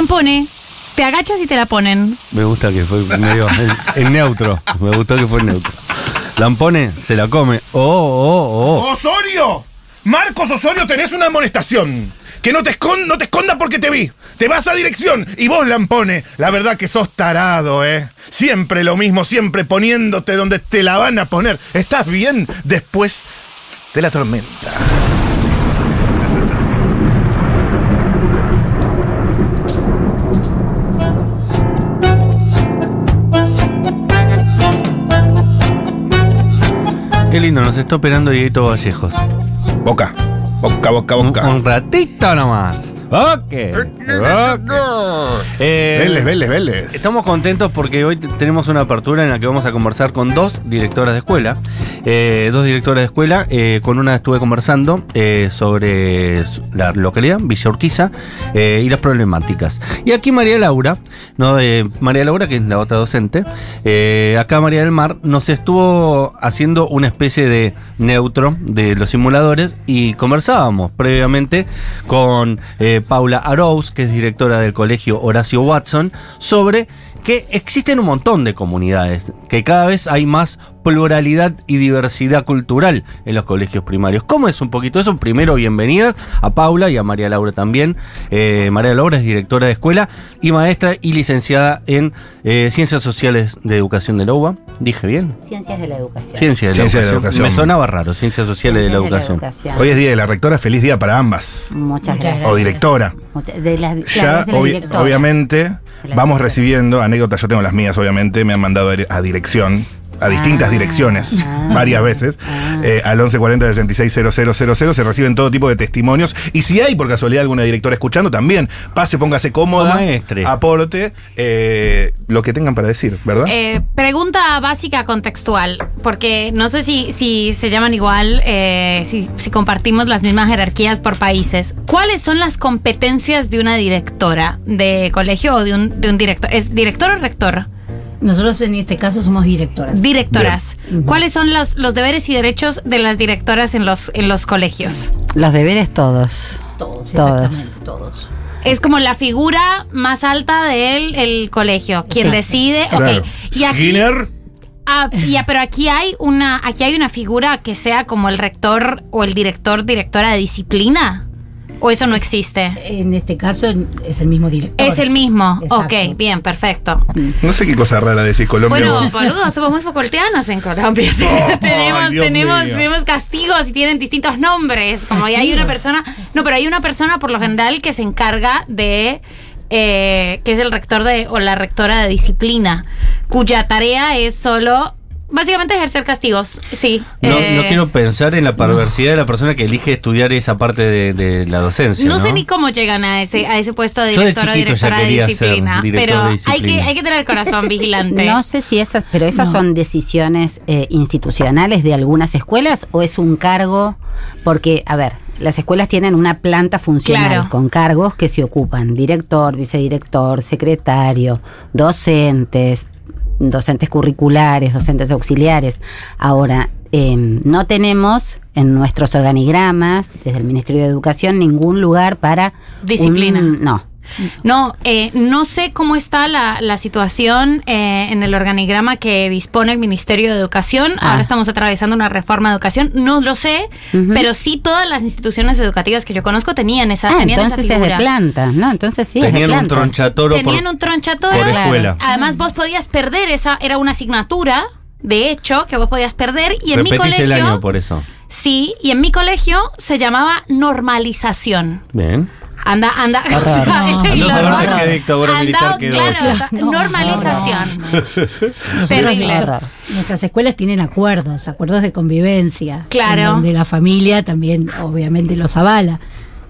la pone, te agachas y te la ponen. Me gusta que fue medio en, en neutro. Me gustó que fue en neutro. Lampone, se la come. Oh, oh, oh. ¡Osorio! Marcos Osorio, tenés una amonestación. Que no te, escon no te escondas porque te vi. Te vas a dirección y vos, Lampone. La verdad que sos tarado, ¿eh? Siempre lo mismo, siempre poniéndote donde te la van a poner. ¿Estás bien después de la tormenta? Qué lindo, nos está operando Dieguito Vallejos. Boca. Boca, boca, Un, boca. un ratito nomás. Ok. ok. Eh, Vélez, Vélez, Vélez. Estamos contentos porque hoy tenemos una apertura en la que vamos a conversar con dos directoras de escuela. Eh, dos directoras de escuela. eh, con una estuve conversando sobre la localidad, Villa Urquiza, y las problemáticas. Y aquí María Laura, no María Laura, que es la otra docente, acá María del Mar, nos estuvo haciendo una especie de neutro de los simuladores y conversábamos previamente con eh, Paula Arous, que es directora del colegio Horacio Watson, sobre que existen un montón de comunidades, que cada vez hay más pluralidad y diversidad cultural en los colegios primarios. ¿Cómo es un poquito eso? Primero, bienvenida a Paula y a María Laura también. Eh, María Laura es directora de escuela y maestra y licenciada en eh, Ciencias Sociales de Educación de la UBA. ¿Dije bien? Ciencias de la educación. Ciencias de, la, de la educación. Me sonaba raro, Ciencias Sociales de la Educación. Hoy es día de la rectora, feliz día para ambas. Muchas gracias. O directora. De las, Ya, de la obvi- directora. obviamente, vamos directora. recibiendo anécdotas, yo tengo las mías, obviamente, me han mandado a dire- a dirección, a distintas Ah, direcciones, ah, varias veces, ah. eh, al 1140 660000, se reciben todo tipo de testimonios, y si hay por casualidad alguna directora escuchando, también pase, póngase cómoda, maestre. aporte, eh, lo que tengan para decir, ¿verdad? Eh, pregunta básica contextual, porque no sé si, si se llaman igual, eh, si, si compartimos las mismas jerarquías por países. ¿Cuáles son las competencias de una directora de colegio o de un, de un director? ¿Es director o rector? Nosotros en este caso somos directoras. Directoras. Bien. ¿Cuáles son los, los deberes y derechos de las directoras en los, en los colegios? Los deberes todos. todos, Todos. exactamente, todos. Es como la figura más alta del el colegio, quien Exacto. decide. Claro. Y aquí, Skinner, Ah, ya, pero aquí hay una, aquí hay una figura que sea como el rector o el director, directora de disciplina. ¿O eso no existe? En este caso es el mismo director. Es el mismo. Exacto. Ok, bien, perfecto. no sé qué cosa rara decís, Colombia. Bueno, boludo, somos muy Foucaultianos en Colombia. Tenemos, tenemos, tenemos castigos y tienen distintos nombres. Como hay una persona. No, pero hay una persona por lo general que se encarga de. eh, que es el rector de. o la rectora de disciplina. Cuya tarea es solo. Básicamente ejercer castigos. Sí. No, Eh, no quiero pensar en la perversidad de la persona que elige estudiar esa parte de, de la docencia. No No, sé ni cómo llegan a ese, a ese puesto de directora o directora de disciplina. director Pero de Hay, que, hay que tener el corazón vigilante. No sé si esas, pero esas No. son decisiones eh, institucionales de algunas escuelas o es un cargo, porque, a ver, las escuelas tienen una planta funcional Claro. con cargos que se ocupan, director, vicedirector, secretario, docentes, docentes curriculares, docentes auxiliares. Ahora, eh, no tenemos en nuestros organigramas, desde el Ministerio de Educación, ningún lugar para... Disciplina. un- no. No, eh, no sé cómo está la, la situación eh, en el organigrama que dispone el Ministerio de Educación. Ah. Ahora estamos atravesando una reforma de educación. No lo sé, pero sí todas las instituciones educativas que yo conozco tenían esa, Ah, tenían entonces esa es de figura. planta, ¿no? Entonces sí, es de Tenían un tronchatoro por, Tenían un tronchatoro. por escuela. Además, vos podías perder esa, era una asignatura, de hecho, que vos podías perder. Y en mi colegio. el año por eso. Sí, y en mi colegio se llamaba normalización. Bien. Anda, anda. o sea, a qué dictadura Anda, militar quedó claro. No, normalización. Terrible. hecho, nuestras escuelas tienen acuerdos, acuerdos de convivencia. Claro. Donde la familia también, obviamente, los avala.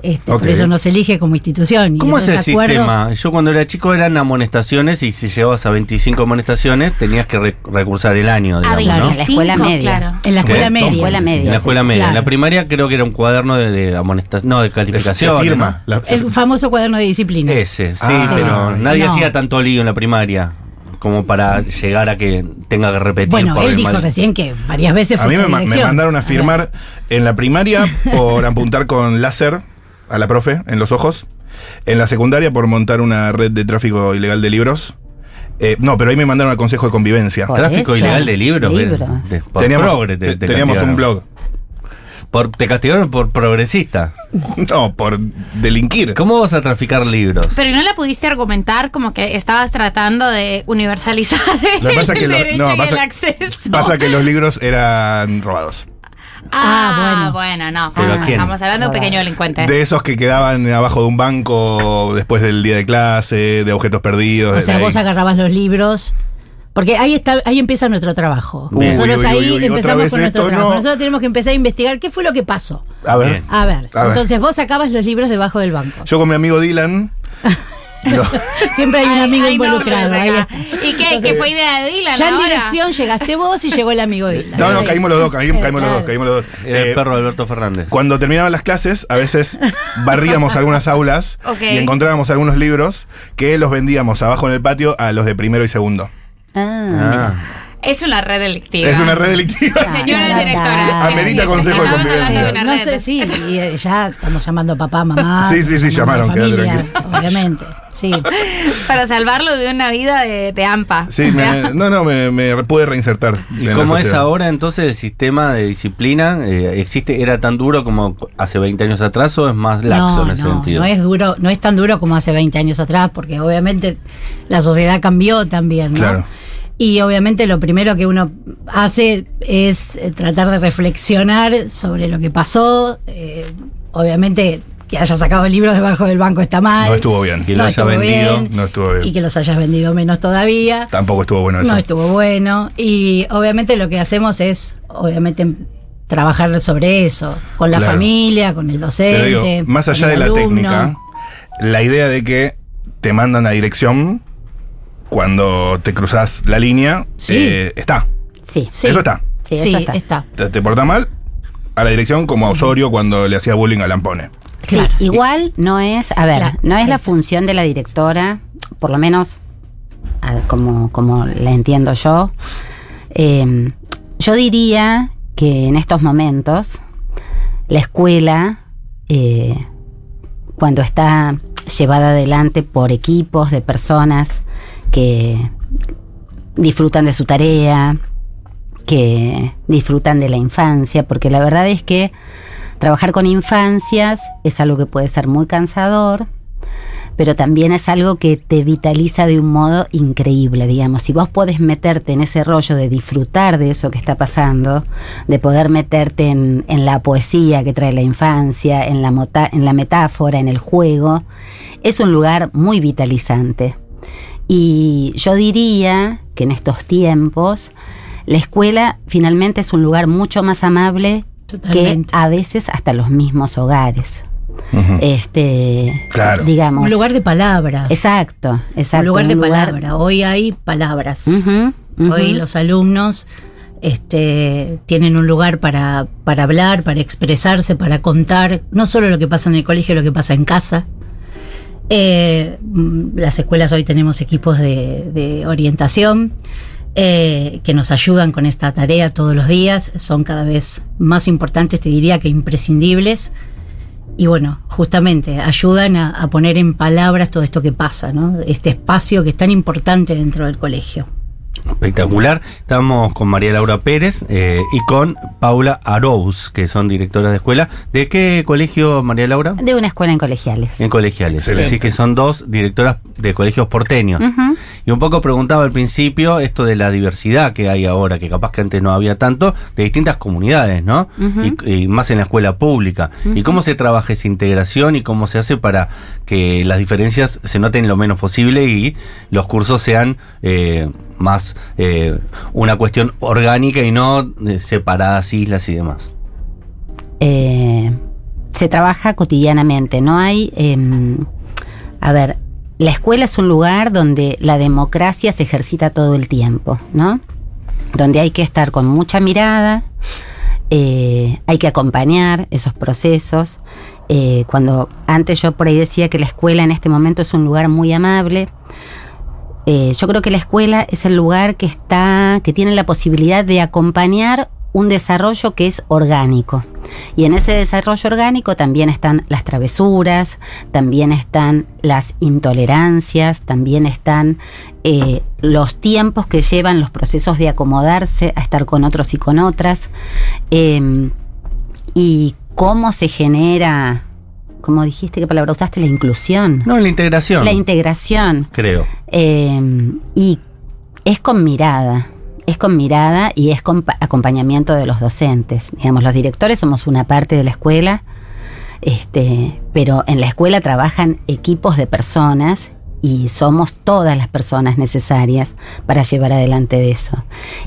Este, Ok. Por eso no se elige como institución. y ¿Cómo es el sistema? Yo cuando era chico eran amonestaciones y si llegabas a 25 amonestaciones tenías que re- recursar el año, digamos, claro, ¿no? en la escuela 25, media. claro. En la escuela media. Escuela media. En la escuela media. En la claro. primaria creo que era un cuaderno de, de amonestación, no, de Se calificación. firma. la- se- El famoso cuaderno de disciplinas. Ese, sí, Ah. pero Sí. nadie No. hacía tanto lío en la primaria como para llegar a que tenga que repetir. Bueno, por él el dijo mal- recién que varias veces A fue mí me, ma- me dirección. mandaron a firmar en la primaria por apuntar con láser a la profe en los ojos. En la secundaria por montar una red de tráfico ilegal de libros. Eh, no, pero ahí me mandaron al consejo de convivencia. Por Tráfico eso, ilegal de libros. libros. de- por teníamos progre te- te- te teníamos un blog. Por, te castigaron por progresista. No, por delinquir. ¿Cómo vas a traficar libros? Pero no la pudiste argumentar como que estabas tratando de universalizar Lo que pasa que el lo- derecho no, y pasa- el acceso. Pasa que los libros eran robados. Ah, Ah, bueno, no. ¿Pero Ah, quién? Estamos hablando de un pequeño delincuente. De esos que quedaban abajo de un banco después del día de clase, de objetos perdidos. O sea, vos agarrabas los libros. Porque ahí está, ahí empieza nuestro trabajo. Nosotros Uy, uy, ahí uy, uy, otra empezamos con nuestro trabajo. no. Nosotros tenemos que empezar a investigar qué fue lo que pasó. A ver. Bien. A ver, A ver. entonces vos sacabas los libros debajo del banco. Yo con mi amigo Dylan. Siempre hay un amigo ay, involucrado. ¿Y qué? ¿Qué fue idea de Dylan Ya en dirección llegaste vos y llegó el amigo de no, no, caímos los dos, caímos, caímos los dos, caímos los dos. El Eh, perro Alberto Fernández. Cuando terminaban las clases, a veces barríamos algunas aulas y encontrábamos algunos libros que los vendíamos abajo en el patio a los de primero y segundo. Ah, Ah. Es una red delictiva. Es una red delictiva. Señora Ah, directora. sí, amerita sí, consejo de convivencia. No sé, sí, y eh, ya estamos llamando a papá, mamá. Sí, sí, sí, llamaron, quédate tranquilo. Obviamente, sí. Para salvarlo de una vida de, de AMPA. Sí, me- no, no, me, me pude reinsertar. ¿Y cómo es ahora entonces el sistema de disciplina? Eh, ¿Existe, era tan duro como hace 20 años atrás o es más laxo no, en ese no, sentido? no es duro, no es tan duro como hace 20 años atrás, porque obviamente la sociedad cambió también, ¿no? Claro. Y obviamente lo primero que uno hace es eh, tratar de reflexionar sobre lo que pasó. eh, obviamente que hayas sacado libros debajo del banco está mal. No estuvo bien. Que lo haya estuvo vendido, bien, no estuvo bien. Y que los hayas vendido menos todavía. Tampoco estuvo bueno eso. No estuvo bueno. Y obviamente lo que hacemos es, obviamente, trabajar sobre eso, con la Claro. familia, con el docente. digo, más con allá el de la alumno. técnica, la idea de que te mandan a dirección cuando te cruzas la línea Sí. eh, está. sí, Sí. Eso está. Sí, Sí, eso está. está. Te, te portas mal a la dirección como a Osorio cuando le hacía bullying a Lampone. Sí, igual no es, a ver, Claro, no es la función de la directora, por lo menos como, como la entiendo yo. Eh, yo diría que en estos momentos la escuela, eh, cuando está llevada adelante por equipos de personas que disfrutan de su tarea, que disfrutan de la infancia, porque la verdad es que trabajar con infancias es algo que puede ser muy cansador, pero también es algo que te vitaliza de un modo increíble, digamos. Si vos podés meterte en ese rollo de disfrutar de eso que está pasando, de poder meterte en, la poesía que trae la infancia, en la, en la metáfora, en el juego, es un lugar muy vitalizante. Y yo diría que en estos tiempos la escuela finalmente es un lugar mucho más amable Totalmente. que a veces hasta los mismos hogares. Este, Claro. digamos. Un lugar de palabra. Exacto, exacto. un lugar de un palabra. Hoy hay palabras. Hoy los alumnos este, tienen un lugar para, para hablar, para expresarse, para contar, no solo lo que pasa en el colegio, lo que pasa en casa. Eh, mm, las escuelas hoy tenemos equipos de, de orientación eh, que nos ayudan con esta tarea todos los días, son cada vez más importantes, te diría que imprescindibles. Y bueno, justamente ayudan a, a poner en palabras todo esto que pasa, ¿no? Este espacio que es tan importante dentro del colegio. Espectacular. Estamos con María Laura Pérez eh, y con Paula Arous, que son directoras de escuela. ¿De qué colegio, María Laura? De una escuela en colegiales. En colegiales. Excelente. Así que son dos directoras de colegios porteños. Y un poco preguntaba al principio esto de la diversidad que hay ahora, que capaz que antes no había tanto, de distintas comunidades, ¿no? Y, y más en la escuela pública. ¿Y cómo se trabaja esa integración y cómo se hace para que las diferencias se noten lo menos posible y los cursos sean eh, más eh, una cuestión orgánica y no eh, separadas islas y demás? eh, se trabaja cotidianamente. No hay, em, a ver, la escuela es un lugar donde la democracia se ejercita todo el tiempo, ¿no? Donde hay que estar con mucha mirada, eh, hay que acompañar esos procesos. Eh, cuando antes yo por ahí decía que la escuela en este momento es un lugar muy amable, eh, yo creo que la escuela es el lugar que está, que tiene la posibilidad de acompañar un desarrollo que es orgánico. Y en ese desarrollo orgánico también están las travesuras, también están las intolerancias, también están eh, los tiempos que llevan los procesos de acomodarse a estar con otros y con otras, eh, y cómo se genera, como dijiste, ¿qué palabra usaste? La inclusión. No, la integración. La integración. creo. Eh, y es con mirada, es con mirada y es con pa- acompañamiento de los docentes. Digamos, los directores somos una parte de la escuela, este, pero en la escuela trabajan equipos de personas y somos todas las personas necesarias para llevar adelante de eso.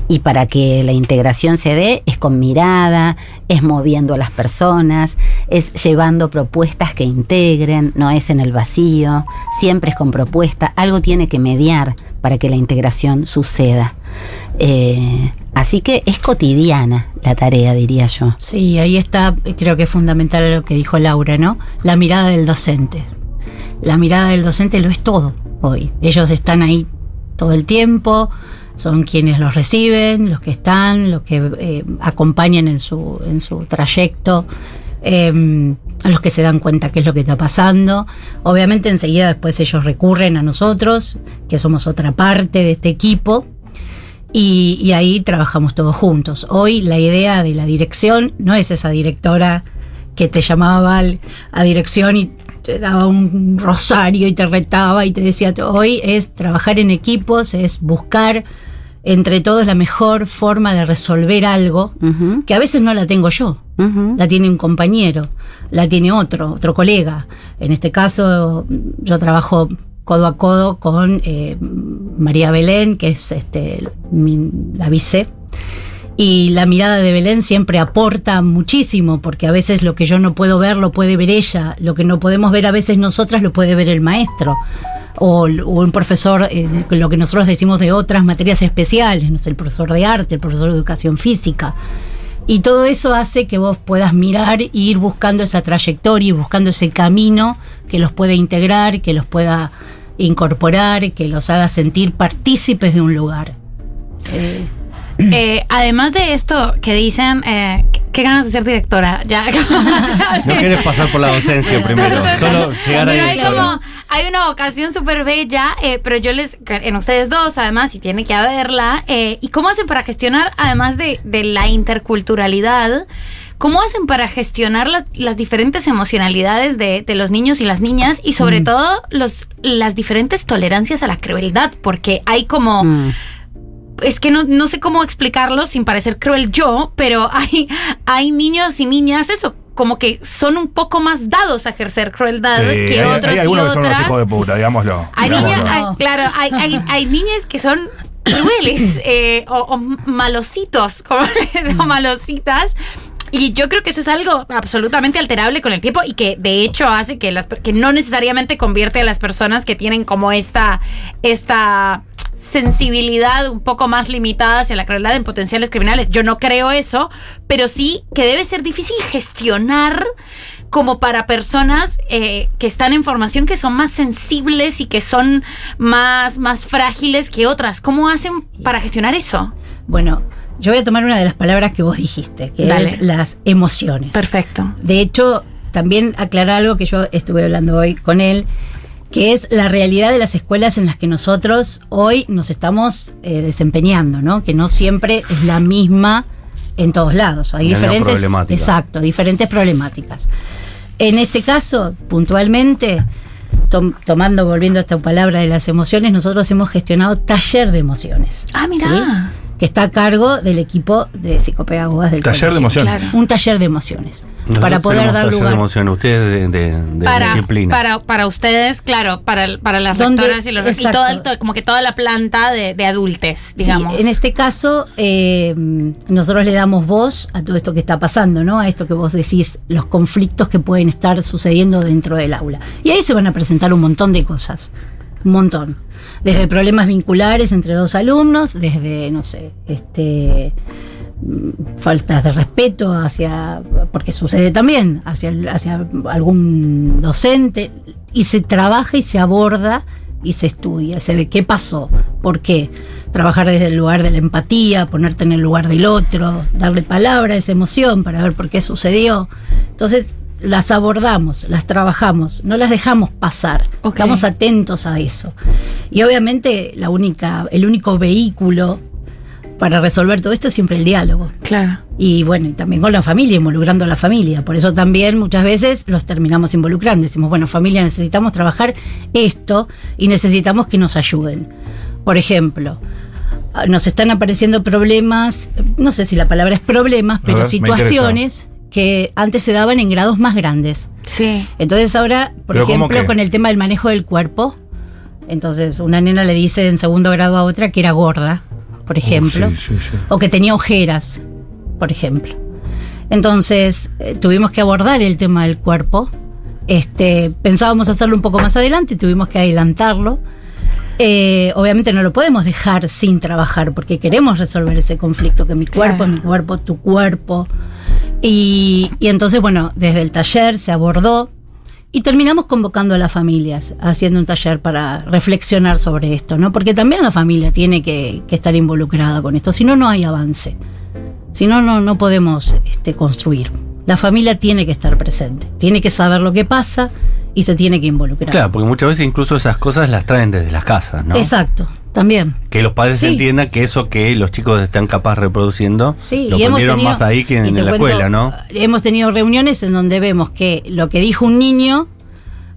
Y para que la integración se dé es con mirada, es moviendo a las personas, es llevando propuestas que integren, no es en el vacío, siempre es con propuesta, algo tiene que mediar para que la integración suceda. Eh, así que es cotidiana la tarea, diría yo. Sí, ahí está, creo que es fundamental lo que dijo Laura, ¿no? La mirada del docente. La mirada del docente lo es todo hoy. Ellos están ahí todo el tiempo, son quienes los reciben, los que están, los que eh, acompañan en su, en su trayecto, a los que se dan cuenta qué es lo que está pasando. Obviamente enseguida después ellos recurren a nosotros, que somos otra parte de este equipo, y, ahí trabajamos todos juntos. Hoy la idea de la dirección no es esa directora que te llamaba a dirección y te daba un rosario y te retaba y te decía, hoy es trabajar en equipos, es buscar entre todos la mejor forma de resolver algo, que a veces no la tengo yo, la tiene un compañero, la tiene otro, otro colega. En este caso, yo trabajo codo a codo con eh, María Belén, que es este, mi- la vice. Y la mirada de Belén siempre aporta muchísimo, porque a veces lo que yo no puedo ver lo puede ver ella, lo que no podemos ver a veces nosotras lo puede ver el maestro. O, un profesor, eh, lo que nosotros decimos de otras materias especiales, no sé, el profesor de arte, el profesor de educación física. Y todo eso hace que vos puedas mirar e ir buscando esa trayectoria y buscando ese camino que los pueda integrar, que los pueda incorporar, que los haga sentir partícipes de un lugar. Eh, Eh, además de esto que dicen, eh, ¿qué- ¿qué ganas de ser directora? Ya, No quieres pasar por la docencia primero, solo llegar a hay como, hay una vocación súper bella, eh, pero yo les, en ustedes dos además, y tiene que haberla, ¿y cómo hacen para gestionar, además de, de la interculturalidad, cómo hacen para gestionar las, las diferentes emocionalidades de, de los niños y las niñas, y sobre todo los, las diferentes tolerancias a la crueldad? Porque hay como Mm. Es que no, no sé cómo explicarlo sin parecer cruel yo, pero hay, hay niños y niñas, eso, como que son un poco más dados a ejercer crueldad Sí, que hay, otros hay y que son hijos de puta, digámoslo. Hay digámoslo. niñas, hay- claro, hay, hay, niñas que son crueles eh, o, o malositos, como les o malositas. Y yo creo que eso es algo absolutamente alterable con el tiempo y que de hecho hace que las que no necesariamente convierte a las personas que tienen como esta esta sensibilidad un poco más limitada hacia la crueldad en potenciales criminales. Yo no creo eso, pero sí que debe ser difícil gestionar como para personas eh, que están en formación que son más sensibles y que son más, más frágiles que otras. ¿Cómo hacen para gestionar eso? bueno, yo voy a tomar una de las palabras que vos dijiste, que Dale. es las emociones. Perfecto. De hecho, también aclarar algo que yo estuve hablando hoy con él, que es la realidad de las escuelas en las que nosotros hoy nos estamos eh, desempeñando, ¿no? Que no siempre es la misma en todos lados. Hay diferentes. problemática. Exacto, diferentes problemáticas. En este caso, puntualmente, tom- tomando, volviendo a esta palabra de las emociones, nosotros hemos gestionado taller de emociones. Ah, mira. ¿sí? Que está a cargo del equipo de psicopedagogas del Taller de emociones. Claro. Un taller de emociones. Nosotros para poder dar taller lugar. de emoción, ustedes de, de- de Para, disciplina. para, para ustedes, claro, para, para las rectoras y los y todo el- como que toda la planta de, de adultes, digamos. Sí, en este caso, eh, nosotros le damos voz a todo esto que está pasando, ¿no? A esto que vos decís, los conflictos que pueden estar sucediendo dentro del aula. Y ahí se van a presentar un montón de cosas. Un montón. Desde problemas vinculares entre dos alumnos, desde, no sé, este mm, faltas de respeto hacia, porque sucede también, hacia, hacia algún docente, y se trabaja y se aborda y se estudia, se ve qué pasó, por qué. Trabajar desde el lugar de la empatía, ponerte en el lugar del otro, darle palabra a esa emoción para ver por qué sucedió. Entonces, las abordamos, las trabajamos, no las dejamos pasar. Estamos atentos a eso. Y obviamente la única, el único vehículo para resolver todo esto es siempre el diálogo. Claro. Y bueno, y también con la familia, involucrando a la familia. Por eso también muchas veces los terminamos involucrando. Decimos, bueno, familia, necesitamos trabajar esto y necesitamos que nos ayuden. Por ejemplo, ah, nos están apareciendo problemas, no sé si la palabra es problemas, pero ver, me situaciones que antes se daban en grados más grandes. Sí. Entonces ahora, por ¿Pero cómo ejemplo, con el tema del manejo del cuerpo, entonces una nena le dice en segundo grado a otra que era gorda, por ejemplo, Uh, sí, sí, sí. o que tenía ojeras, por ejemplo. Entonces eh, tuvimos que abordar el tema del cuerpo. Este, pensábamos hacerlo un poco más adelante, tuvimos que adelantarlo. Eh, obviamente no lo podemos dejar sin trabajar porque queremos resolver ese conflicto, que mi cuerpo, Claro. mi cuerpo, tu cuerpo. Y, y entonces, bueno, desde el taller se abordó y terminamos convocando a las familias, haciendo un taller para reflexionar sobre esto, ¿no? Porque también la familia tiene que, que estar involucrada con esto, si no, no hay avance. Si no, no, no podemos este, construir. La familia tiene que estar presente, tiene que saber lo que pasa y se tiene que involucrar. Claro, porque muchas veces incluso esas cosas las traen desde las casas, ¿no? Exacto, también. Que los padres Sí. entiendan que eso que los chicos están capaz reproduciendo Sí, lo y hemos aprendieron tenido, más ahí que en la cuento, escuela, ¿no? Hemos tenido reuniones en donde vemos que lo que dijo un niño,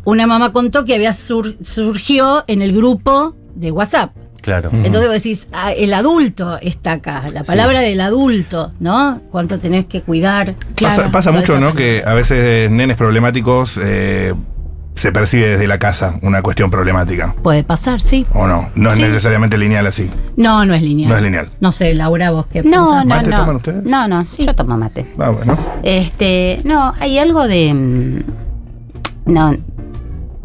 una mamá contó que había sur- surgió en el grupo de WhatsApp. Claro. Entonces vos decís, ah, el adulto está acá, la palabra del adulto, ¿no? Cuánto tenés que cuidar. Pasa, Claro, pasa mucho, ¿no? Que a veces nenes problemáticos eh, se percibe desde la casa una cuestión problemática. Puede pasar, sí. ¿O no? No es Sí. necesariamente lineal así. No, no es lineal. No es lineal. No sé, Laura, vos qué No, pensás? no, ¿Mate no. toman ustedes? No, no, yo tomo mate. Ah, bueno. Este, no, hay algo de. mm, No,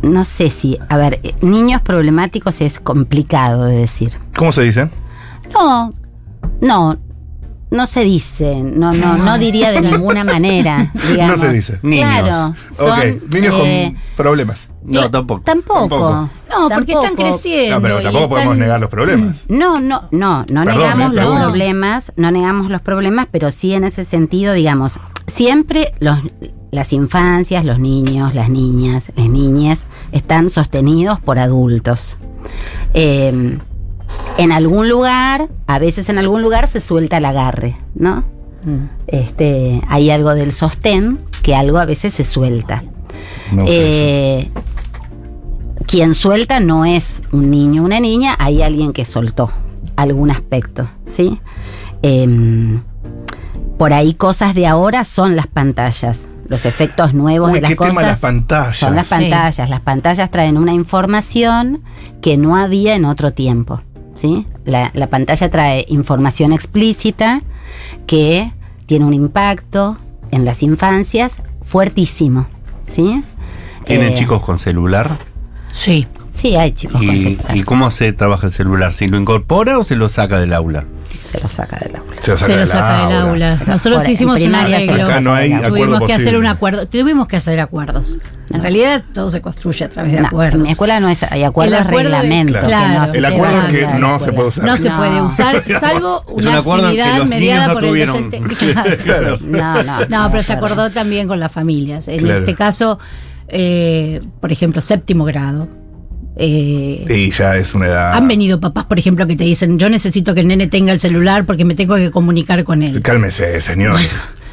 no sé si. A ver, eh, niños problemáticos es complicado de decir. ¿Cómo se dice? No, no, no se dice. No, no, no diría de ninguna manera. Digamos. No se dice. Niños. Claro. son, ok, niños eh, con problemas. No, eh, tampoco. Tampoco. Tampoco. No, porque están creciendo. No, pero tampoco podemos negar los problemas. No, no, no, no Perdón, negamos eh, los problemas, no negamos los problemas, pero sí en ese sentido, digamos, siempre los, las infancias, los niños, las niñas, las niñas están sostenidos por adultos. Eh, en algún lugar, a veces en algún lugar se suelta el agarre, ¿no? Mm. Este, hay algo del sostén que algo a veces se suelta. Eso. Eh, quien suelta no es un niño o una niña, hay alguien que soltó algún aspecto, ¿sí? Em, por ahí cosas de ahora son las pantallas, los efectos nuevos Uy, de las qué cosas. tema las pantallas. Son las Sí. pantallas. Las pantallas traen una información que no había en otro tiempo. ¿Sí? La, la pantalla trae información explícita que tiene un impacto en las infancias fuertísimo. ¿sí? ¿Tienen Eh, chicos con celular? Sí. Sí, hay chicos con ¿Y, celular. ¿Y cómo se trabaja el celular? ¿Si lo incorpora o se lo saca del aula? Se lo saca del aula. Se lo Se lo saca del aula. Nosotros Por- hicimos un arreglo. Acá no hay acuerdo Tuvimos que hacer un acuerdo. Tuvimos que hacer acuerdos. En realidad todo se construye a través de No, acuerdos. en mi escuela no es, hay acuerdos El acuerdo es- reglamento. que claro. no se El acuerdo es que la no escuela. se puede usar. No se puede usar, salvo una actividad mediada por el docente. Claro. No, no. No, pero se acordó también con las familias. En Claro. este caso, eh, por ejemplo, séptimo grado. Eh, Y ya es una edad. Han venido papás, por ejemplo, que te dicen, yo necesito que el nene tenga el celular porque me tengo que comunicar con él. Cálmese, señor.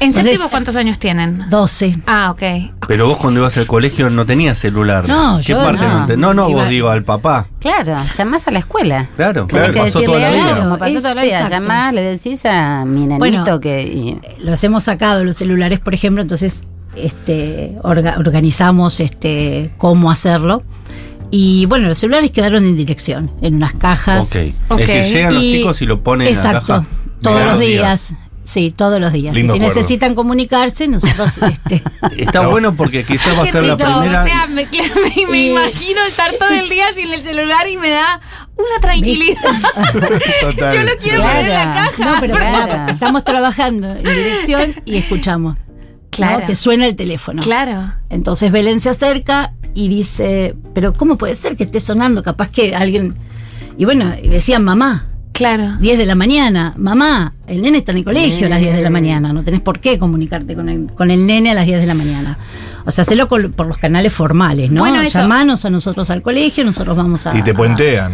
¿En Entonces- séptimo cuántos años tienen? 12. Ah, ok. Pero vos cuando ibas al colegio no tenías celular. No, ¿Qué yo parte no. no. te- No, no, Iba- vos digo al papá. Claro, llamás a la escuela. Claro, Claro. Que pasó toda la vida. Claro, pasó es- toda la vida. exacto. Llamás, le decís a mi nenito Bueno, que. y- Los hemos sacado los celulares, por ejemplo, entonces este, orga- organizamos este, cómo hacerlo. Y bueno, los celulares quedaron en dirección, en unas cajas. Ok. Ok. Es decir, llegan los Y- chicos y lo ponen Exacto, en la caja. todos los días. Sí, todos los días. Lindo si acuerdo. necesitan comunicarse, nosotros este, Está No. bueno porque quizás va a ser la primera. O sea, me, me- me imagino estar todo el día sin el celular y me da una tranquilidad. Total. Yo lo quiero poner en la caja. No, pero Claro. estamos trabajando en dirección y escuchamos. Claro. Que suena el teléfono. Claro. Entonces Belén se acerca y dice, pero ¿cómo puede ser que esté sonando? Capaz que alguien... Y bueno, y decían mamá, Claro. 10 de la mañana, mamá, el nene está en el colegio a las 10 de la mañana, no tenés por qué comunicarte con el, con el nene a las 10 de la mañana. O sea, hacelo por los canales formales, ¿no? Bueno, eso- Llamanos a nosotros al colegio, nosotros vamos a... Y te a- puentean.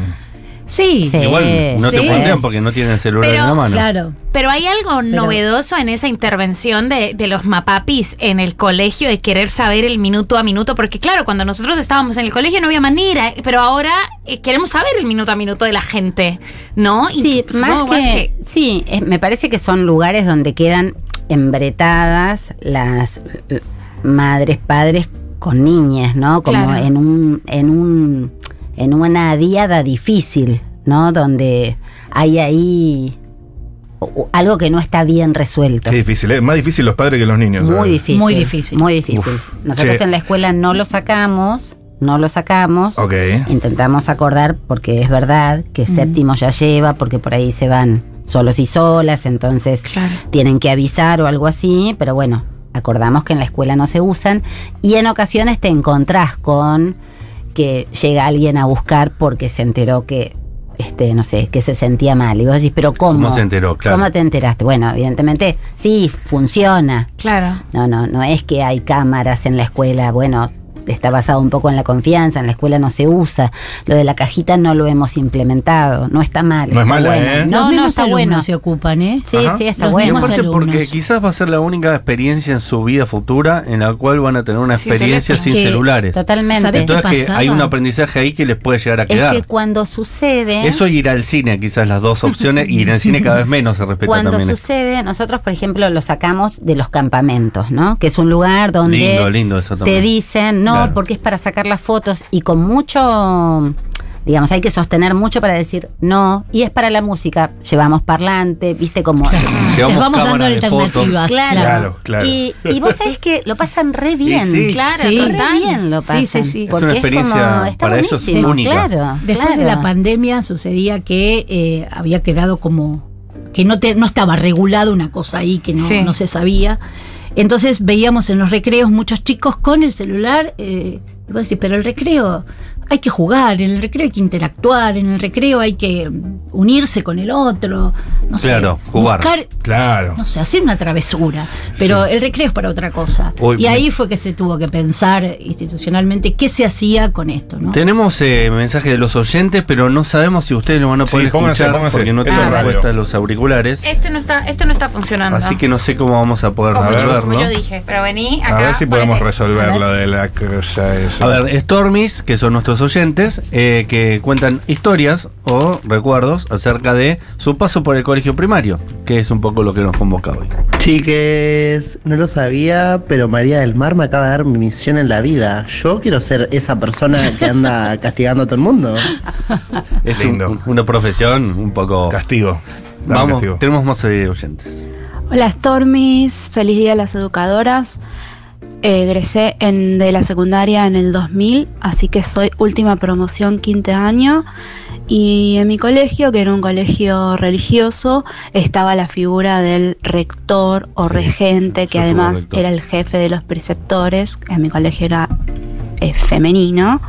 Sí, Sí. Igual no sí. te puentean porque no tienen celular Pero, en la mano. claro. Pero hay algo novedoso en esa intervención de, de los mapapis en el colegio de querer saber el minuto a minuto, porque claro, cuando nosotros estábamos en el colegio no había manera, pero ahora eh, queremos saber el minuto a minuto de la gente, ¿no? Y Sí, más que, sí, es- me parece que son lugares donde quedan embretadas las madres, padres con niñas, ¿no? Como Claro. en un, en un, en una diada difícil, ¿no? Donde hay ahí algo que no está bien resuelto. Qué difícil, ¿eh? Más difícil los padres que los niños. Muy ¿sabes? difícil. Muy difícil. Muy difícil. Uf. Nosotros Che. en la escuela no lo sacamos, no lo sacamos. Ok. Intentamos acordar porque es verdad que séptimo ya lleva, porque por ahí se van solos y solas, entonces Claro. tienen que avisar o algo así, pero bueno, acordamos que en la escuela no se usan y en ocasiones te encontrás con que llega alguien a buscar porque se enteró que este, no sé, que se sentía mal. Y vos decís, pero ¿cómo? ¿Cómo se enteró? Claro. ¿Cómo te enteraste? Bueno, evidentemente, sí, funciona. Claro. No, no, no es que hay cámaras en la escuela, bueno, está basado un poco en la confianza, en la escuela no se usa. Lo de la cajita no lo hemos implementado, no está mal. No es está mala, bueno. ¿eh? Los No, no, mismos está alumnos bueno. se ocupan, ¿eh? Sí, Ajá. sí, está Los bueno. porque alumnos. quizás va a ser la única experiencia en su vida futura en la cual van a tener una Sí, experiencia sin Que celulares. Totalmente. ¿Sabés qué Entonces que hay un aprendizaje ahí que les puede llegar a Es quedar. que cuando sucede, Eso y ir al cine, quizás las dos opciones, y en el cine cada vez menos se respeta cuando también. esto. sucede, nosotros, por ejemplo, lo sacamos de los campamentos, ¿no? Que es un lugar donde Lindo, lindo eso te dicen, no, Claro. porque es para sacar las fotos y con mucho, digamos, hay que sostener mucho para decir no, y es para la música, llevamos parlante, viste como... Llevamos Les vamos dando alternativas. Claro, Claro, claro. Y, y vos sabés que lo pasan re bien. sí. Claro, Sí. Re bien lo Sí, pasan. sí, sí. Es porque una experiencia como, está para ellos buenísimo, única. Claro, Después de la pandemia sucedía que eh, había quedado como que no, te, no estaba regulado una cosa ahí que no, Sí. no se sabía. Entonces veíamos en los recreos muchos chicos con el celular. Eh, y vos decís, pero el recreo hay que jugar, en el recreo hay que interactuar, en el recreo hay que unirse con el otro. No Claro, sé, jugar. buscar, Claro. no sé, hacer una travesura. Pero el recreo es para otra cosa. Y ahí fue que se tuvo que pensar institucionalmente qué se hacía con esto, ¿no? Tenemos eh, mensajes de los oyentes, pero no sabemos si ustedes lo van a Sí, poder pónganse, escuchar pónganse. porque no radio. respuesta los auriculares. Este no está, este no está funcionando. Así que no sé cómo vamos a poder como, yo, resolverlo. como yo dije, pero vení acá. A ver si podemos resolver A ver. lo de la cosa esa. A ver, Stormis, que son nuestros oyentes, eh, que cuentan historias o recuerdos acerca de su paso por el colegio primario, que es un poco lo que nos convoca hoy. Chiques, no lo sabía, pero María del Mar me acaba de dar mi misión en la vida. Yo quiero ser esa persona que anda castigando a todo el mundo. Es Lindo. un- una profesión un poco... Castigo. Dame Vamos, castigo. tenemos más eh, oyentes. Hola Stormis, feliz día a las educadoras. Egresé en, de la secundaria en el 2000, así que soy última promoción quinto año. Y en mi colegio, que era un colegio religioso, estaba la figura del rector o Sí, regente, que además rector. era el jefe de los preceptores. En mi colegio era eh, femenino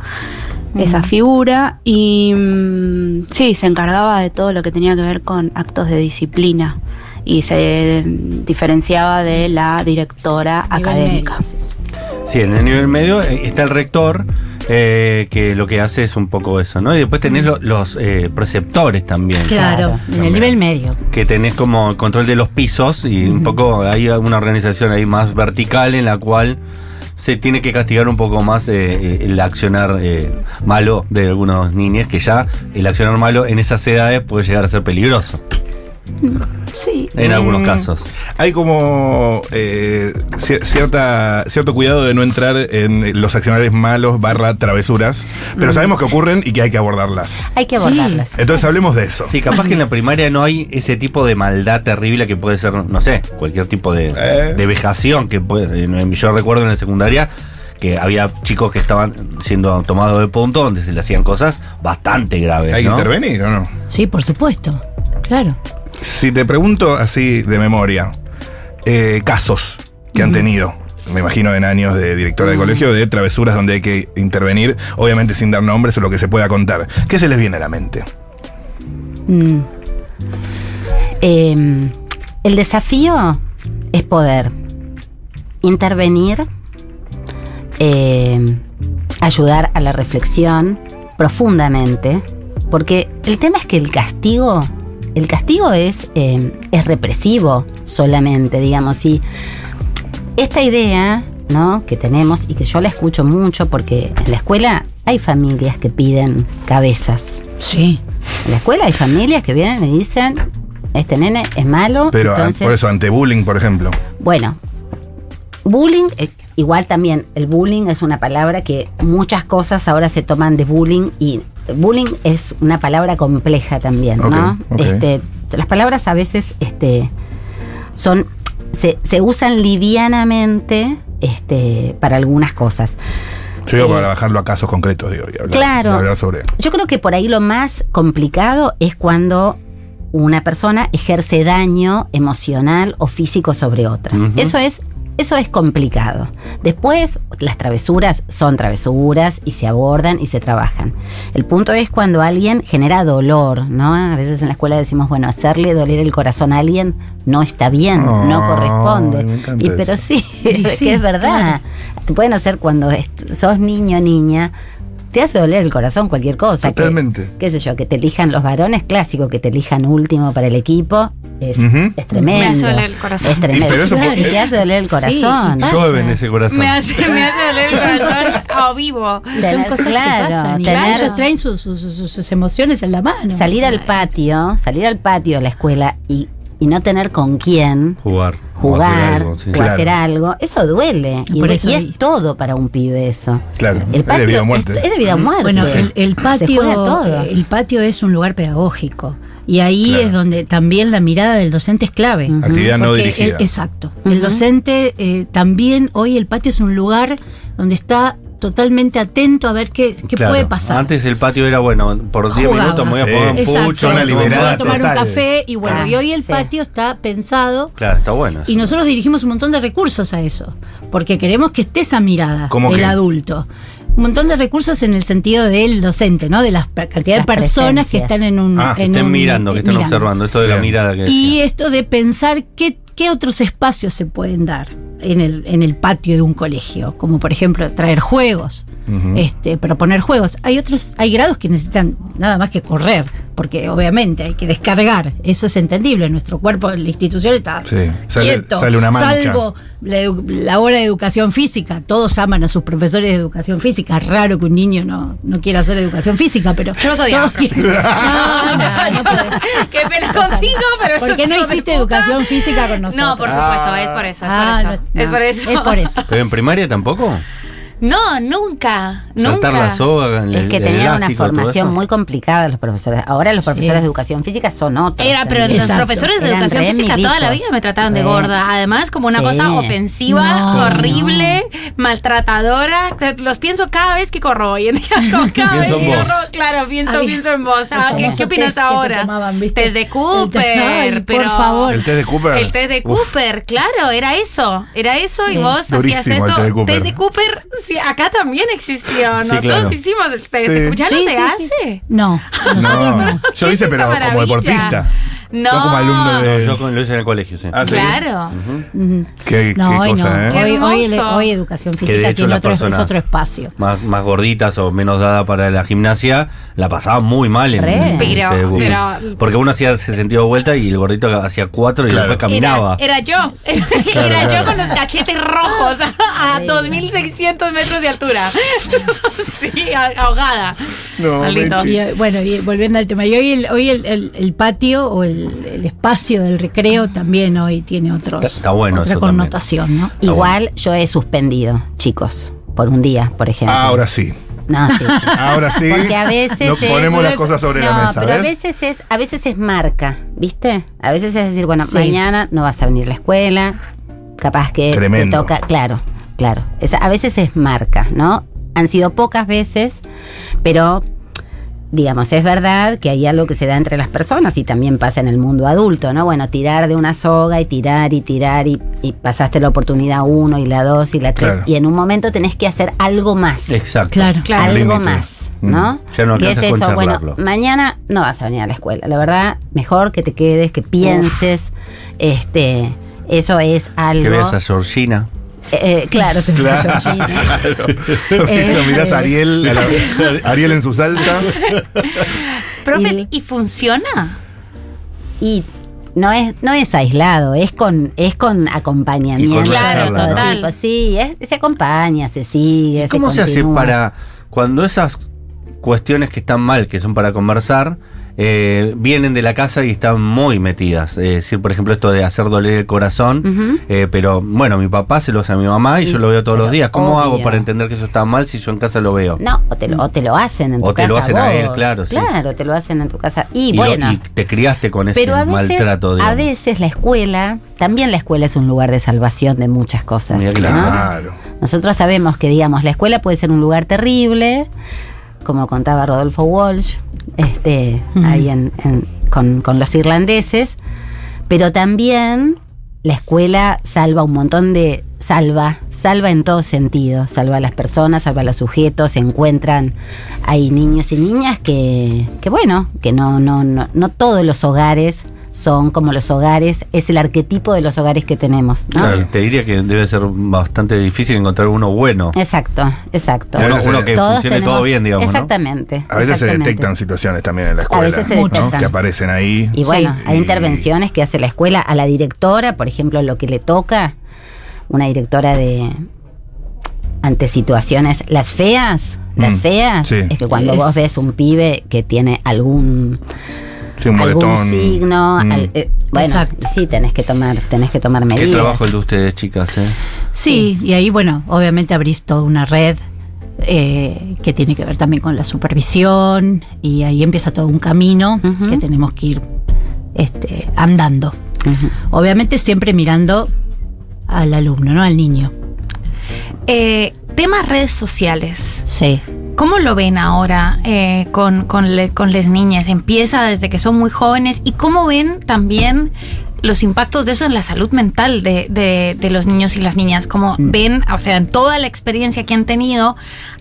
esa figura y mm, sí, se encargaba de todo lo que tenía que ver con actos de disciplina y se diferenciaba de la directora académica. sí, en el nivel medio eh, está el rector, eh, que lo que hace es un poco eso, ¿no? Y después tenés lo- los eh, preceptores también. Claro, en el nivel medio. que tenés como el control de los pisos y un poco hay una organización ahí más vertical en la cual se tiene que castigar un poco más eh, eh, el accionar eh, malo de algunos niños, que ya el accionar malo en esas edades puede llegar a ser peligroso, Sí. en algunos Mm. casos. Hay como eh, cier- cierta, cierto cuidado de no entrar en los accionarios malos barra travesuras, pero sabemos que ocurren y que hay que abordarlas. Hay que Sí. abordarlas. Entonces hablemos de eso. Sí, capaz que en la primaria no hay ese tipo de maldad terrible que puede ser, no sé, cualquier tipo de, Eh. de vejación que puede. Yo recuerdo en la secundaria que había chicos que estaban siendo tomados de punto donde se le hacían cosas bastante graves. ¿Hay que ¿no? intervenir o no? Sí, por supuesto. Claro. Si te pregunto así de memoria, eh, casos que han tenido me imagino en años de directora de colegio, de travesuras donde hay que intervenir, obviamente sin dar nombres o lo que se pueda contar. ¿Qué se les viene a la mente? Mm. Eh, el desafío es poder intervenir, eh, ayudar a la reflexión profundamente, porque el tema es que el castigo, el castigo es, eh, es represivo solamente, digamos, y esta idea ¿no? que tenemos y que yo la escucho mucho porque en la escuela hay familias que piden cabezas. Sí. En la escuela hay familias que vienen y dicen, este nene es malo. Pero ah, entonces, por eso, ante bullying, por ejemplo. Bueno, bullying, eh, igual también, el bullying es una palabra que muchas cosas ahora se toman de bullying y bullying es una palabra compleja también, ¿no? Este, las palabras a veces este, son, se, se usan livianamente este, para algunas cosas. Yo digo Eh, para bajarlo a casos concretos, digo, y hablar, Claro. y hablar sobre. Yo creo que por ahí lo más complicado es cuando una persona ejerce daño emocional o físico sobre otra. Eso es eso es complicado. Después, las travesuras son travesuras y se abordan y se trabajan. El punto es cuando alguien genera dolor, ¿no? A veces en la escuela decimos, bueno, hacerle doler el corazón a alguien no está bien, no corresponde. Y pero eso. sí, Y es sí, que es verdad. Te pueden hacer cuando sos niño o niña, te hace doler el corazón cualquier cosa. que- Totalmente. qué sé yo, que te elijan los varones, clásico, que te elijan último para el equipo, es, Ujú. es tremendo. Me hace doler el corazón. Es tremendo. Pero eso Sí, y te hace doler el corazón. pasa. Llueve en ese corazón. Me hace, me hace doler el corazón a vivo. Y son Tener- cosas claro, que pasan. Y tener- ellos traen sus, sus- sus- sus emociones en la mano. Salir O al patio, salir al patio de la escuela y, y no tener con quién Jugar. o jugar hacer algo, sí. o Claro. hacer algo, eso duele. Y, Por eso y es todo para un pibe eso. Claro, El es patio de vida o muerte. Es, es de vida o muerte. Bueno, el, el Se patio, juega todo. el patio es un lugar pedagógico. Y ahí Claro. es donde también la mirada del docente es clave. Actividad no dirigida. el- exacto. El docente eh, también, hoy el patio es un lugar donde está totalmente atento a ver qué, qué Claro. puede pasar. Antes el patio era, bueno, por 10 Jugaba. minutos me voy a Sí. jugar un pucho. Zona me tomo un liberada Voy a tomar un café y bueno, Ah, y hoy el sí. patio está pensado Claro, está bueno. eso. y nosotros dirigimos un montón de recursos a eso, porque queremos que esté esa mirada ¿Cómo del adulto. Un montón de recursos en el sentido del docente, ¿no? De la cantidad de Las personas que están en un... Ah, Que en estén un- mirando, que estén mirando. observando. Esto de la mirada que Y decía. esto de pensar qué, qué otros espacios se pueden dar en el, en el patio de un colegio, como por ejemplo traer juegos, este, proponer juegos. Hay otros, hay grados que necesitan nada más que correr, porque obviamente hay que descargar, eso es entendible, nuestro cuerpo, la institución está Sí, sale- quieto, sale una mancha. salvo la, la hora de educación física, todos aman a sus profesores de educación física, raro que un niño no, no quiera hacer educación física, pero Yo los odiaba, todos quieren- No, no, no puede. Qué pena pero eso ¿Por qué no hiciste educación física con nosotros? No, por supuesto, es por eso, es Ah, por eso. no, es por eso. Es por eso. ¿Pero en primaria tampoco? No, nunca, Saltar nunca. la soga, el, Es que el tenían una elástico, formación muy complicada los profesores. Ahora los Sí. profesores de educación física son otros. Era, pero también. los Exacto. profesores de Eran educación física toda la vida me trataban de gorda. Además, como una Sí. cosa ofensiva, No, horrible, maltratadora. Los pienso cada vez que corro hoy en día. como Cada vez que corro, claro, pienso, pienso en vos. Ah, ¿qué, qué opinas ahora? Test de Cooper. Ay, por pero- favor. El test de Cooper. El test de Uf, Cooper, claro, era eso. Era eso y vos hacías Durísimo esto. test de Cooper. Sí, acá también existió. Sí, Nosotros claro. hicimos el test. Sí. ¿Ya no Sí, se sí, hace? sí. No, No, yo lo hice, ¿Qué es pero como deportista. No. No como alumno de. Yo con- lo hice en el colegio, sí. Ah, sí. Claro. Ujú. Qué, no, qué hoy cosa, no. ¿eh? Qué Hoy, hoy, hermoso. hoy educación Que de física hecho tiene otro, es otro espacio. Más, más gorditas o menos dada para la gimnasia, la pasaban muy mal en en Pero- de pero- Porque uno hacía 62 vueltas y el gordito hacía 4 y Claro. después caminaba. Era, era yo. Era, Claro, yo claro. con los cachetes rojos a 2600 metros de altura. sí, ahogada. No. Y, eh, bueno, y volviendo al tema, y hoy el, hoy el, el- el patio o el, el espacio del recreo también hoy tiene otros, Está- está bueno otra también. connotación, ¿no? Igual yo he suspendido, chicos, por un día, por ejemplo. Ah, ahora sí. No, sí. sí. Ahora sí. Porque a veces Nos es- ponemos las cosas sobre no, la mesa, pero a veces es, a veces es marca, ¿viste? A veces es decir, bueno, Sí. mañana no vas a venir a la escuela, capaz que Tremendo. te toca, claro, claro. Es- a veces es marca, ¿no? Han sido pocas veces, pero digamos, es verdad que hay algo que se da entre las personas y también pasa en el mundo adulto, ¿no? Bueno, tirar de una soga y tirar y tirar y, y pasaste la oportunidad uno y la dos y la tres Claro. y en un momento tenés que hacer algo más. Exacto. Claro. Claro. algo Límite. más, Mm. ¿no? Ya no que es eso, bueno, mañana no vas a venir a la escuela, la verdad, mejor que te quedes, que pienses, este, eso es algo. Que veas a Georgina. Eh, eh, claro, te a Georgina. Eh, Lo mirás a Ariel, a la- Ariel en su salsa. Profes, Y- ¿y funciona? Y no es, no es aislado, es con, es con acompañamiento. Y con de charla, todo ¿no? tipo. Sí, es- se acompaña, se sigue. ¿Y cómo se hace para cuando esas cuestiones que están mal, que son para conversar, eh, vienen de la casa y están muy metidas? Es decir, por ejemplo, esto de hacer doler el corazón, eh, pero bueno, mi papá se lo hace a mi mamá y Y yo lo veo todos los días. ¿Cómo hago para entender que eso está mal si yo en casa lo veo? No, o te, lo, o te lo hacen en O tu te casa. lo hacen a él, claro, sí. Claro, te lo hacen en tu casa. Y, Y lo- bueno. y te criaste con ese Pero a veces, maltrato. a digamos. veces la escuela, también la escuela es un lugar de salvación de muchas cosas. Mira. Claro. Nosotros sabemos que, digamos, la escuela puede ser un lugar terrible, como contaba Rodolfo Walsh, este, ahí en- en- con, con los irlandeses, pero también la escuela salva un montón de... salva, salva en todo sentido, salva a las personas, salva a los sujetos, se encuentran, hay niños y niñas que, que bueno, que no, no, no, no todos los hogares son como los hogares, es el arquetipo de los hogares que tenemos, ¿no? Te diría que debe ser bastante difícil encontrar uno bueno. Exacto, exacto. A Uno, que Todos funcione todo bien, digamos. ¿no? Exactamente. A veces se detectan situaciones también en la escuela. veces se ¿no? detectan. Que aparecen ahí. Y bueno, Sí. hay Y- intervenciones que hace la escuela a la directora, por ejemplo, lo que le toca, una directora de ante situaciones, las feas, las Mm, feas, sí. es que cuando Es- vos ves un pibe que tiene algún Sí, un algún signo, Mm. al- eh, bueno, Exacto. sí tenés que tomar, tenés que tomar Qué medidas. trabajo el de ustedes, chicas, ¿eh? Sí, y ahí, bueno, obviamente abrís toda una red eh, que tiene que ver también con la supervisión y ahí empieza todo un camino que tenemos que ir este, andando. Obviamente siempre mirando al alumno, ¿no? Al niño. Eh, temas redes sociales. Sí. ¿Cómo lo ven ahora eh, con, con, con las niñas? Empieza desde que son muy jóvenes. ¿Y cómo ven también los impactos de eso en la salud mental de, de- de los niños y las niñas? ¿Cómo ven, o sea, en toda la experiencia que han tenido,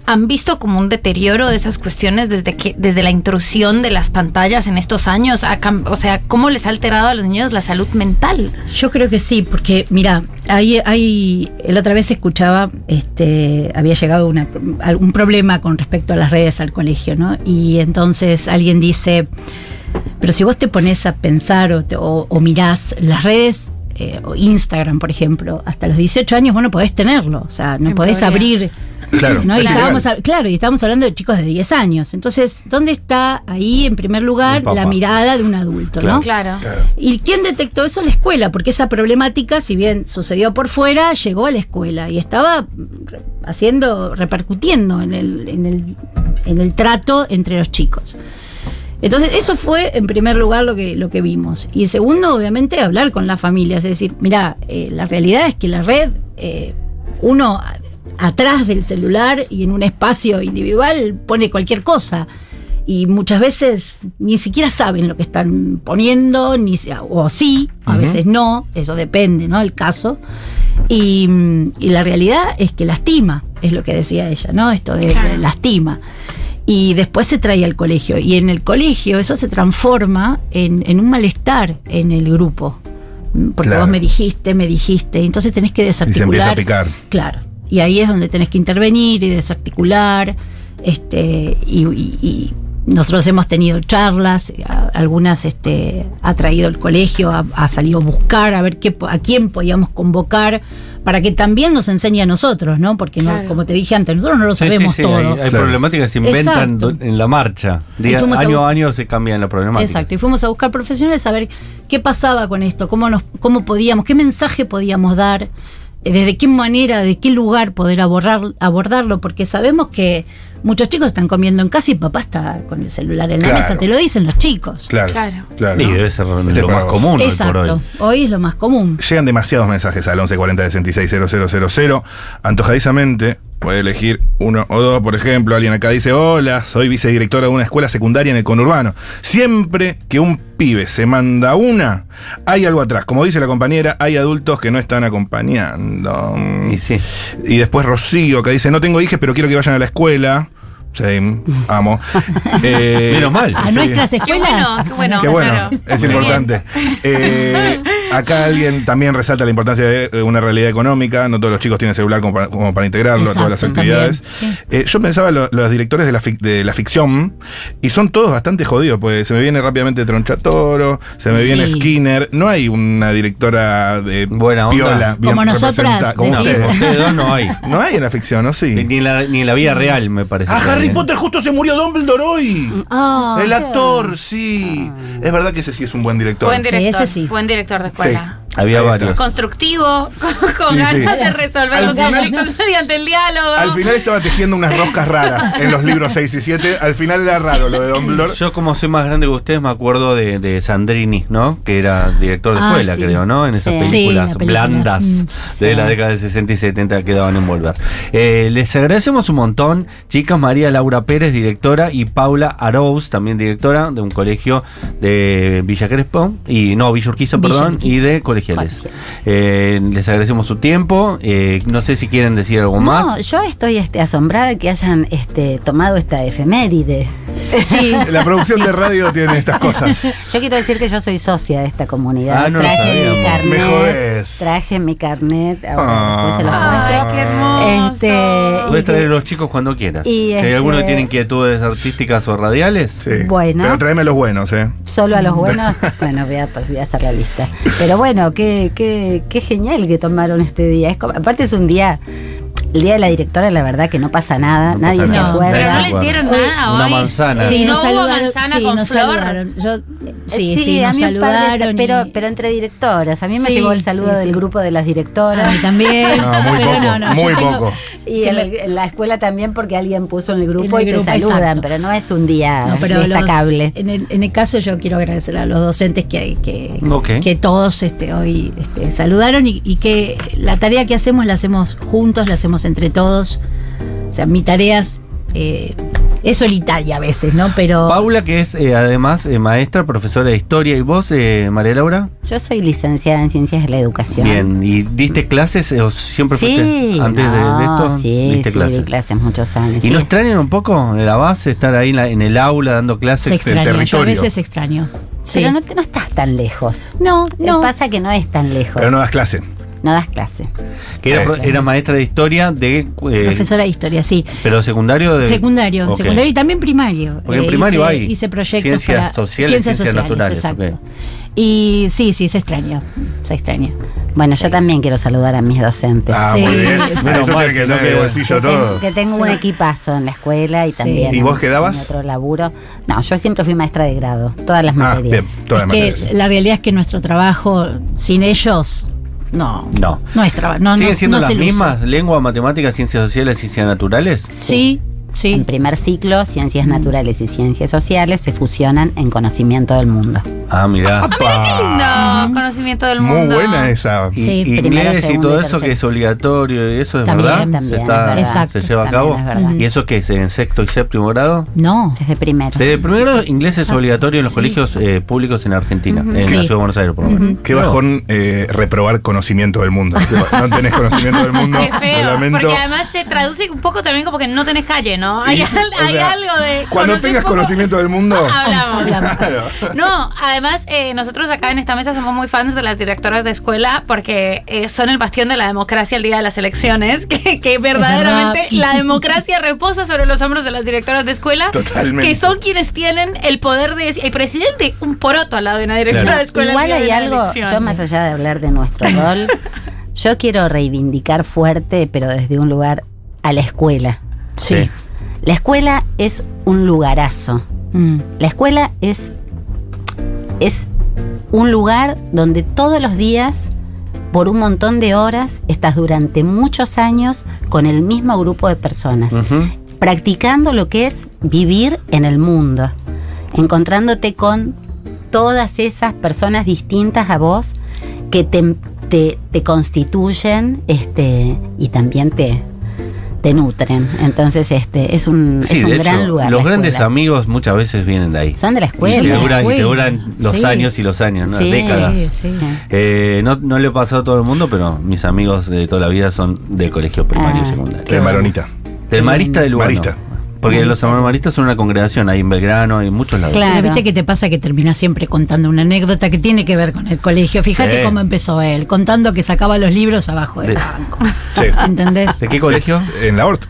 han visto como un deterioro de esas cuestiones desde que desde la intrusión de las pantallas en estos años? O sea, ¿cómo les ha alterado a los niños la salud mental? Yo creo que sí, porque mira, ahí hay, la otra vez escuchaba, este, había llegado una, algún problema con respecto a las redes al colegio, ¿no? Y entonces alguien dice, pero si vos te pones a pensar o, te- o- o mirás las redes, eh, o Instagram, por ejemplo, hasta los 18 años vos no podés tenerlo, o sea, no En podés teoría. abrir Claro. ¿no? Y es estábamos, a- claro, y estábamos hablando de chicos de 10 años. Entonces, ¿dónde está ahí, en primer lugar, la mirada de un adulto? Claro. ¿no? Claro. Claro. ¿Y quién detectó eso? La escuela, porque esa problemática, si bien sucedió por fuera, llegó a la escuela y estaba haciendo, repercutiendo en el, en el, en el trato entre los chicos. Entonces, eso fue en primer lugar lo que, lo que vimos. Y en segundo, obviamente, hablar con las familias. Es decir, mira, eh, la realidad es que la red, eh, uno atrás del celular y en un espacio individual pone cualquier cosa. Y muchas veces ni siquiera saben lo que están poniendo, ni o sí, a veces no, eso depende, ¿no? El caso. Y, y la realidad es que lastima, es lo que decía ella, ¿no? Esto de Claro. de lastima. Y después se trae al colegio. Y en el colegio eso se transforma en, en un malestar en el grupo. Mm, Porque Claro. vos me dijiste, me dijiste. Entonces tenés que Y se desarticular. empieza a picar. Claro. Y ahí es donde tenés que intervenir y desarticular. Este, y, y- y nosotros hemos tenido charlas, algunas este, ha traído el colegio, ha, ha salido a buscar a ver qué, a quién podíamos convocar para que también nos enseñe a nosotros, ¿no? Porque no, como te dije antes, nosotros no lo Sí, sabemos sí, sí, todo. Hay, hay Claro. problemáticas que se inventan Exacto. en la marcha. Día- a año a año se cambian las problemáticas. Exacto, y fuimos a buscar profesionales a ver qué pasaba con esto, cómo nos, cómo podíamos, qué mensaje podíamos dar, eh, desde qué manera, de qué lugar poder abordar, abordarlo, porque sabemos que muchos chicos están comiendo en casa y papá está con el celular en la Claro. mesa, te lo dicen los chicos. Claro. Claro. claro. Y debe ser Este lo más vos. común hoy por Exacto, hoy. hoy es lo más común. Llegan demasiados mensajes al 1140 66 000. Antojadizamente, puede elegir uno o dos, por ejemplo. Alguien acá dice, hola, soy vicedirectora de una escuela secundaria en el conurbano. Siempre que un pibe se manda una, hay algo atrás. Como dice la compañera, hay adultos que no están acompañando. Y sí. Y después Rocío, que dice, no tengo hijas, pero quiero que vayan a la escuela. Sí, amo. Eh, Menos mal. A sí. nuestras Qué escuelas. bueno, qué bueno. Qué bueno, claro. es importante. Eh, acá alguien también resalta la importancia de eh, una realidad económica. No todos los chicos tienen celular como para, como para integrarlo a todas las actividades. también, sí. Eh, yo pensaba lo- los directores de la, fic- de la ficción y son todos bastante jodidos, pues se me viene rápidamente Tronchatoro, se me viene Sí. Skinner. No hay una directora de Buena onda. piola, bien Como nosotras, como No, ustedes. ustedes dos no hay. No hay en la ficción, ¿no? Sí. Ni en la, ni en la vida real, me parece. Ah, que Harry. Potter justo se murió Dumbledore hoy. Ah, El actor, sí. Es verdad que ese sí es un buen director. Buen Sí, director. ese sí. Buen director de escuela. Había varios. Constructivo, con, Sí, ganas sí. de resolver Al los final- conflictos mediante el diálogo. Al final estaba tejiendo unas roscas raras en los libros 6 y 7. Al final era raro lo de Dumbledore. Yo como soy más grande que ustedes me acuerdo de, de Sandrini, ¿no? Que era director de Ah, escuela, sí. creo, ¿no? En esas Sí. películas Sí, la película. blandas Mm, de sí. la década de 60 y 70 que daban en Volver. Eh, les agradecemos un montón, chicas, María Laura Pérez, directora, y Paula Arous, también directora de un colegio de Villa Crespo, y no, Villa Urquiza, Villa perdón, Urquiza. y de colegiales. Colegiales. Eh, les agradecemos su tiempo, eh, no sé si quieren decir algo No, más. yo estoy este, asombrada que hayan este, tomado esta efeméride. Sí. La producción de radio tiene estas cosas. Yo quiero decir que yo soy socia de esta comunidad. Ah, no lo traje sabíamos. mi carnet. Traje mi carnet. Ahora Ah. después se los Ay, muestro. qué hermoso. Este, Puedes y traer a los chicos cuando quieras. y si hay este- alguno que tiene inquietudes artísticas o radiales, Sí. Bueno. Pero tráeme los buenos, ¿eh? Solo a los buenos. bueno, voy a, pues, voy a hacer la lista. Pero bueno, qué, qué, qué genial que tomaron este día. Es aparte es un día, el día de la directora, la verdad que no pasa nada, No nadie pasa se nada. acuerda. Pero no les dieron nada Una hoy. manzana. Sí, no nos hubo saludaron. manzana sí, con nos flor. saludaron. Yo, sí, sí, a nos saludaron. y- pero, pero entre directoras. A mí me Sí, llegó el saludo sí, del sí. grupo de las directoras. A mí también. No, muy pero poco, no, muy tengo- poco. Y en, me- el- en la escuela también porque alguien puso en el grupo En y te saludan, exacto. pero no es un día No, pero los- destacable. en, el, en el caso yo quiero agradecer a los docentes que, que, que todos este, hoy este, saludaron y, y que la tarea que hacemos la hacemos juntos, la hacemos entre todos. O sea, mi tarea es, eh, es solitaria a veces, ¿no? Pero Paula, que es eh, además eh, maestra, profesora de historia, y vos, eh, María Laura, Yo soy licenciada en Ciencias de la Educación. bien, ¿y diste clases eh, o siempre Sí, fuiste antes de- esto? Sí, diste sí, clases. di clases muchos años. ¿Y sí. no extrañan un poco la base, estar ahí en, la- en el aula dando clases? se extraña, yo a territorio. veces extraño. Sí. Pero no, te- no estás tan lejos. no, No. no. Pasa que no es tan lejos. Pero no das clase. No das clase. Que era, Eh. era maestra de historia de... eh, Profesora de historia, sí. Pero secundario de... Secundario, secundario y también primario. Porque en Eh, primario hice, hay hice proyectos ciencias para sociales, ciencias naturales, exacto. Y sí, sí, se extraña, se extraña. Bueno, yo también quiero saludar a mis docentes. Ah, Sí. muy bien. Menos Eso mal, que queda- bolsillo que, todo. que tengo un equipazo en la escuela y Sí. también. ¿Y vos qué dabas? en otro laburo. No, yo siempre fui maestra de grado, todas las Ah, materias. bien, todas las que materias. la realidad es que nuestro trabajo sin ellos no No. no es trabajo no, ¿Siguen no- siendo no las mismas? ¿Lengua, matemáticas, ciencias sociales, ciencias naturales? sí En sí primer ciclo, ciencias naturales y ciencias sociales se fusionan en conocimiento del mundo. Ah, mirá. Ah, mira qué lindo conocimiento del Muy mundo. buena esa. Y, Sí, y primero, inglés y todo y eso que es obligatorio y eso es También, verdad. también, se, es está, verdad. Exacto. se lleva a También cabo. ¿Y eso qué es? ¿En sexto y séptimo grado? no Desde primero. Desde primero, inglés es obligatorio en los Sí. colegios eh, públicos en Argentina, en la Sí. ciudad de Buenos Aires, por lo menos. Qué bajón eh, reprobar conocimiento del mundo. No tenés conocimiento del mundo. Qué feo, porque además se traduce un poco también como que no tenés calle, ¿no? Hay, Y, al- o hay sea, algo de... Cuando tengas poco- conocimiento del mundo. Hablamos. Claro. No, además eh, nosotros acá en esta mesa somos muy fans de las directoras de escuela porque eh, son el bastión de la democracia el día de las elecciones, que, que verdaderamente verdad. la democracia reposa sobre los hombros de las directoras de escuela, Totalmente. que son quienes tienen el poder de... El presidente, un poroto al lado de una directora Claro. de escuela. el Igual hay algo, elección. yo más allá de hablar de nuestro rol, yo quiero reivindicar fuerte, pero desde un lugar a la escuela. sí, La escuela es un lugarazo. Mm. La escuela es, es un lugar donde todos los días, por un montón de horas, estás durante muchos años con el mismo grupo de personas, practicando lo que es vivir en el mundo, encontrándote con todas esas personas distintas a vos que te, te- te constituyen este, y también te, te nutren. Entonces, este es un, Sí, es un de gran hecho, lugar. los grandes escuela. amigos muchas veces vienen de ahí. son de la Y escuela. te de la duran, y te duran los sí. años y los años, ¿no? Sí, décadas. Sí, sí. Eh, no, no le ha pasado a todo el mundo, pero mis amigos de toda la vida son del colegio primario y Ah. secundario. De Maronita. Del Marista del Lugano. Marista. Porque los hermanos Maristas son una congregación ahí en Belgrano y en muchos lados. Claro. Viste que te pasa que terminas siempre contando una anécdota que tiene que ver con el colegio. Fíjate Sí. cómo empezó él, contando que sacaba los libros abajo del De- banco. Sí. ¿Entendés? ¿De qué colegio? En la Horta.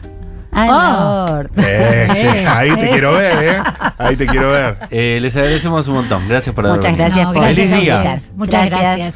Ah, Oh. Eh, sí, Eh, ahí te eh. quiero ver, ¿eh? Ahí te quiero ver. Eh, les agradecemos un montón. Gracias por haber Muchas gracias No, por gracias Feliz día. Muchas gracias.